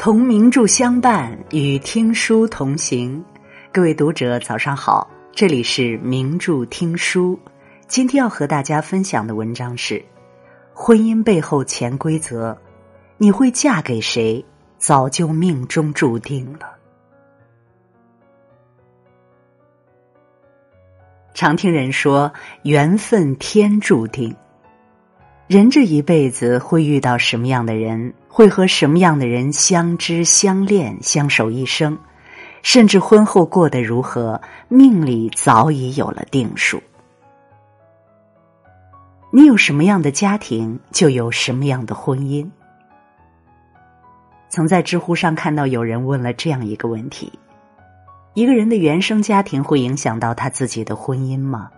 同名著相伴，与听书同行。各位读者，早上好，这里是名著听书。今天要和大家分享的文章是《婚姻背后潜规则》，你会嫁给谁，早就命中注定了。常听人说，缘分天注定。人这一辈子会遇到什么样的人，会和什么样的人相知相恋、相守一生，甚至婚后过得如何，命里早已有了定数。你有什么样的家庭，就有什么样的婚姻。曾在知乎上看到有人问了这样一个问题：一个人的原生家庭会影响到他自己的婚姻吗？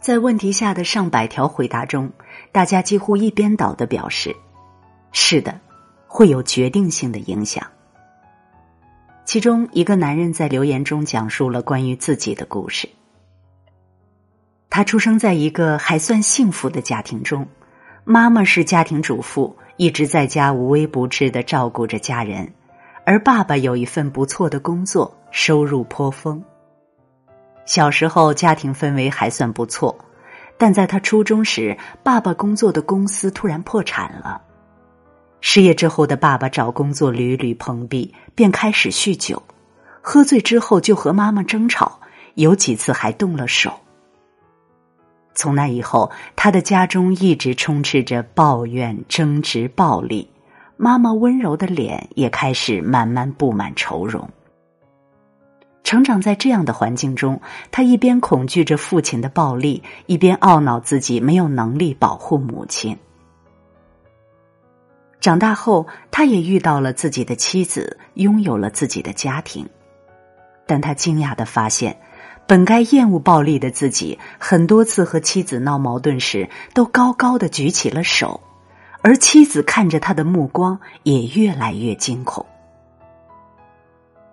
在问题下的上百条回答中，大家几乎一边倒的表示：“是的，会有决定性的影响。”其中一个男人在留言中讲述了关于自己的故事。他出生在一个还算幸福的家庭中，妈妈是家庭主妇，一直在家无微不至的照顾着家人，而爸爸有一份不错的工作，收入颇丰。小时候家庭氛围还算不错，但在他初中时，爸爸工作的公司突然破产了。失业之后的爸爸找工作屡屡碰壁，便开始酗酒，喝醉之后就和妈妈争吵，有几次还动了手。从那以后，他的家中一直充斥着抱怨、争执、暴力，妈妈温柔的脸也开始慢慢布满愁容。成长在这样的环境中，他一边恐惧着父亲的暴力，一边懊恼自己没有能力保护母亲。长大后，他也遇到了自己的妻子，拥有了自己的家庭，但他惊讶的发现，本该厌恶暴力的自己，很多次和妻子闹矛盾时，都高高的举起了手，而妻子看着他的目光也越来越惊恐。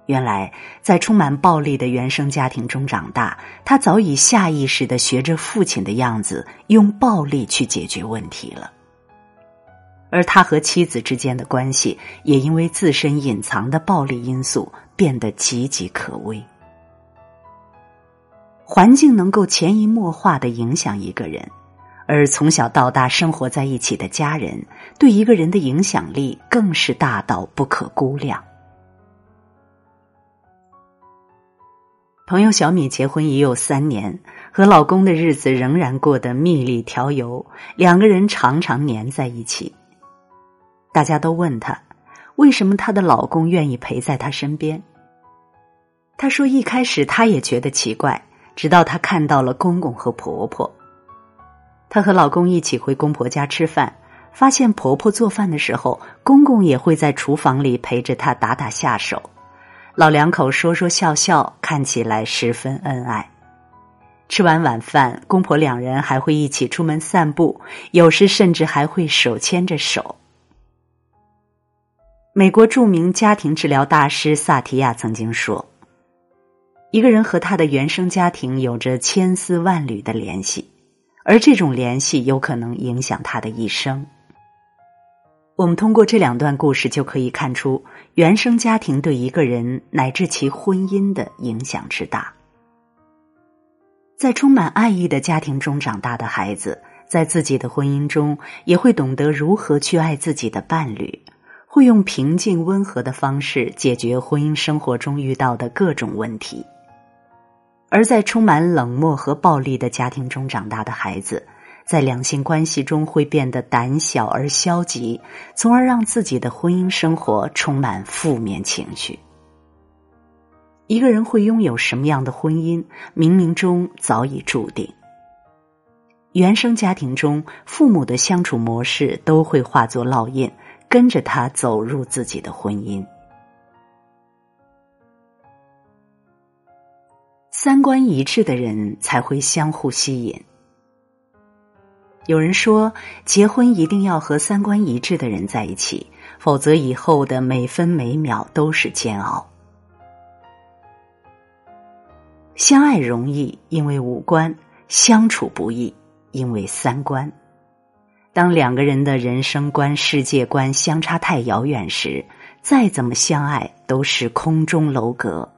原来，在充满暴力的原生家庭中长大，他早已下意识的学着父亲的样子，用暴力去解决问题了。而他和妻子之间的关系，也因为自身隐藏的暴力因素，变得岌岌可危。环境能够潜移默化的影响一个人，而从小到大生活在一起的家人，对一个人的影响力更是大到不可估量。朋友小米结婚已有三年，和老公的日子仍然过得蜜里调油，两个人常常黏在一起。大家都问她，为什么她的老公愿意陪在她身边？她说，一开始她也觉得奇怪，直到她看到了公公和婆婆。她和老公一起回公婆家吃饭，发现婆婆做饭的时候，公公也会在厨房里陪着她打打下手。老两口说说笑笑，看起来十分恩爱。吃完晚饭，公婆两人还会一起出门散步，有时甚至还会手牵着手。美国著名家庭治疗大师萨提亚曾经说：“一个人和他的原生家庭有着千丝万缕的联系，而这种联系有可能影响他的一生。”我们通过这两段故事就可以看出，原生家庭对一个人乃至其婚姻的影响之大。在充满爱意的家庭中长大的孩子，在自己的婚姻中也会懂得如何去爱自己的伴侣，会用平静温和的方式解决婚姻生活中遇到的各种问题。而在充满冷漠和暴力的家庭中长大的孩子。在两性关系中会变得胆小而消极，从而让自己的婚姻生活充满负面情绪。一个人会拥有什么样的婚姻，冥冥中早已注定。原生家庭中父母的相处模式都会化作烙印，跟着他走入自己的婚姻。三观一致的人才会相互吸引。有人说，结婚一定要和三观一致的人在一起，否则以后的每分每秒都是煎熬。相爱容易，因为五官；相处不易，因为三观。当两个人的人生观、世界观相差太遥远时，再怎么相爱都是空中楼阁，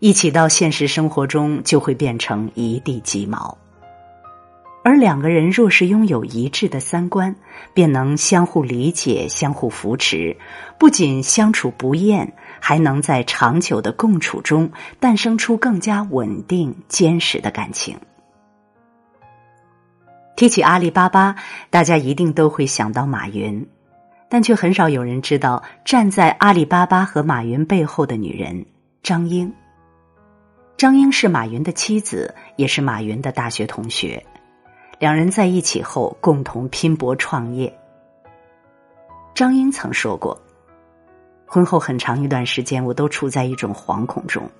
一起到现实生活中就会变成一地鸡毛。而两个人若是拥有一致的三观，便能相互理解、相互扶持，不仅相处不厌，还能在长久的共处中诞生出更加稳定、坚实的感情。提起阿里巴巴，大家一定都会想到马云，但却很少有人知道站在阿里巴巴和马云背后的女人张英。张英是马云的妻子，也是马云的大学同学。两人在一起后，共同拼搏创业。张英曾说过：“婚后很长一段时间，我都处在一种惶恐中，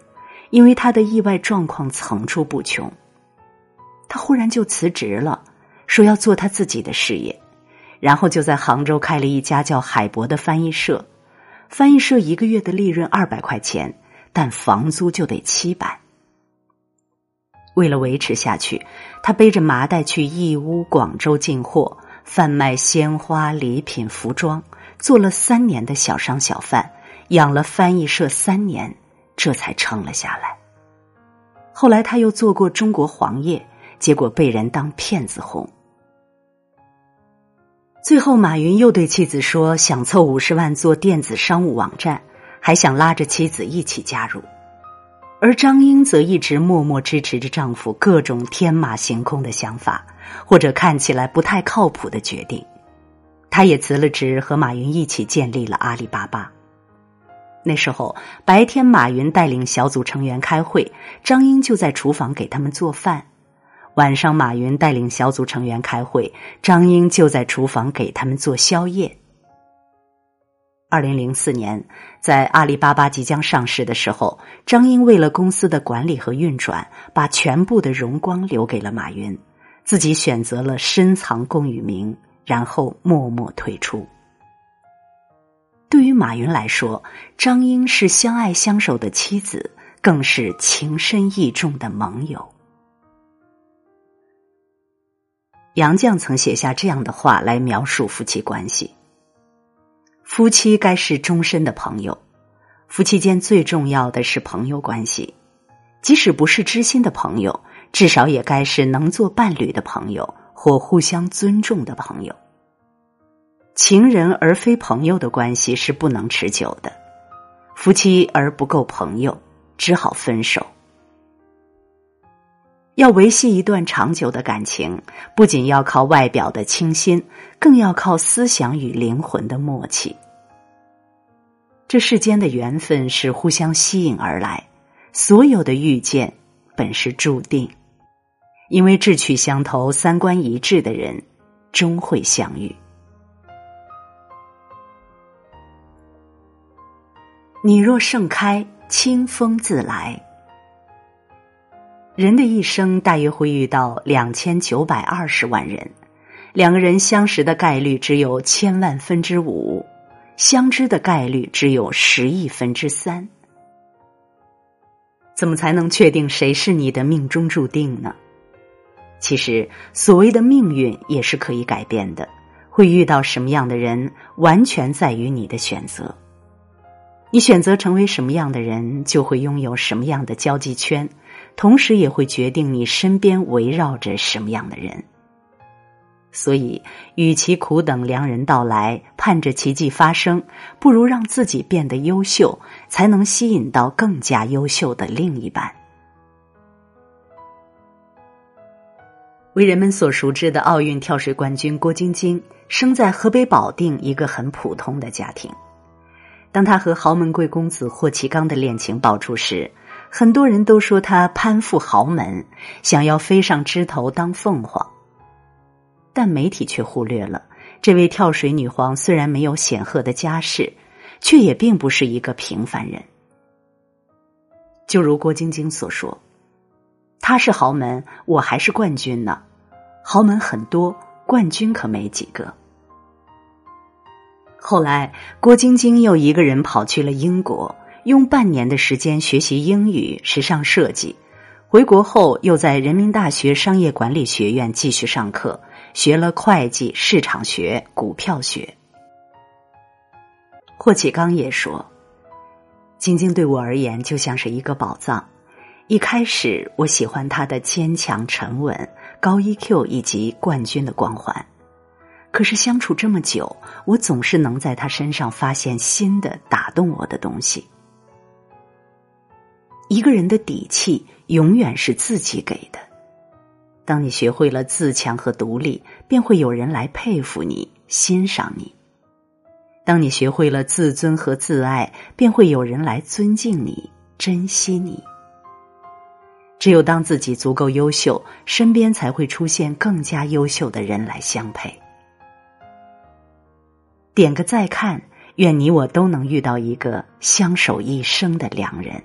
因为他的意外状况层出不穷。他忽然就辞职了。”说要做他自己的事业，然后就在杭州开了一家叫海博的翻译社。翻译社一个月的利润二百块钱，但房租就得七百。为了维持下去，他背着麻袋去义乌、广州进货，贩卖鲜花、礼品、服装，做了三年的小商小贩，养了翻译社三年，这才撑了下来。后来他又做过中国黄页，结果被人当骗子哄。最后，马云又对妻子说：“想凑五十万做电子商务网站，还想拉着妻子一起加入。”而张英则一直默默支持着丈夫各种天马行空的想法，或者看起来不太靠谱的决定。她也辞了职，和马云一起建立了阿里巴巴。那时候，白天马云带领小组成员开会，张英就在厨房给他们做饭。晚上，马云带领小组成员开会，张英就在厨房给他们做宵夜。二零零四年，在阿里巴巴即将上市的时候，张英为了公司的管理和运转，把全部的荣光留给了马云，自己选择了深藏功与名，然后默默退出。对于马云来说，张英是相爱相守的妻子，更是情深意重的盟友。杨绛曾写下这样的话来描述夫妻关系：夫妻该是终身的朋友，夫妻间最重要的是朋友关系，即使不是知心的朋友，至少也该是能做伴侣的朋友或互相尊重的朋友。情人而非朋友的关系是不能持久的，夫妻而不够朋友，只好分手。要维系一段长久的感情，不仅要靠外表的清新，更要靠思想与灵魂的默契。这世间的缘分是互相吸引而来，所有的遇见本是注定，因为志趣相投、三观一致的人终会相遇。你若盛开，清风自来。人的一生大约会遇到两千九百二十万人，两个人相识的概率只有千万分之五，相知的概率只有十亿分之三。怎么才能确定谁是你的命中注定呢？其实，所谓的命运也是可以改变的，会遇到什么样的人，完全在于你的选择。你选择成为什么样的人，就会拥有什么样的交际圈。同时也会决定你身边围绕着什么样的人。所以，与其苦等良人到来，盼着奇迹发生，不如让自己变得优秀，才能吸引到更加优秀的另一半。为人们所熟知的奥运跳水冠军郭晶晶，生在河北保定一个很普通的家庭。当她和豪门贵公子霍启刚的恋情爆出时，很多人都说她攀附豪门，想要飞上枝头当凤凰，但媒体却忽略了这位跳水女皇虽然没有显赫的家世，却也并不是一个平凡人。就如郭晶晶所说：“她是豪门，我还是冠军呢。豪门很多，冠军可没几个。”后来，郭晶晶又一个人跑去了英国。用半年的时间学习英语、时尚设计，回国后又在人民大学商业管理学院继续上课，学了会计、市场学、股票学。霍启刚也说：“晶晶对我而言就像是一个宝藏。一开始我喜欢她的坚强、沉稳、高 EQ 以及冠军的光环。可是相处这么久，我总是能在她身上发现新的打动我的东西。一个人的底气永远是自己给的。当你学会了自强和独立，便会有人来佩服你、欣赏你。”当你学会了自尊和自爱，便会有人来尊敬你、珍惜你。只有当自己足够优秀，身边才会出现更加优秀的人来相配。点个再看，愿你我都能遇到一个相守一生的良人。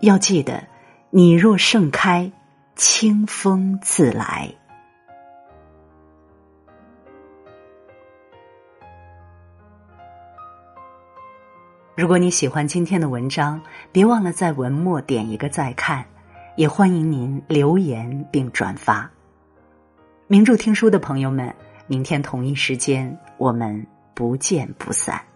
要记得，你若盛开，清风自来。如果你喜欢今天的文章，别忘了在文末点一个再看，也欢迎您留言并转发。名著听书的朋友们，明天同一时间我们不见不散。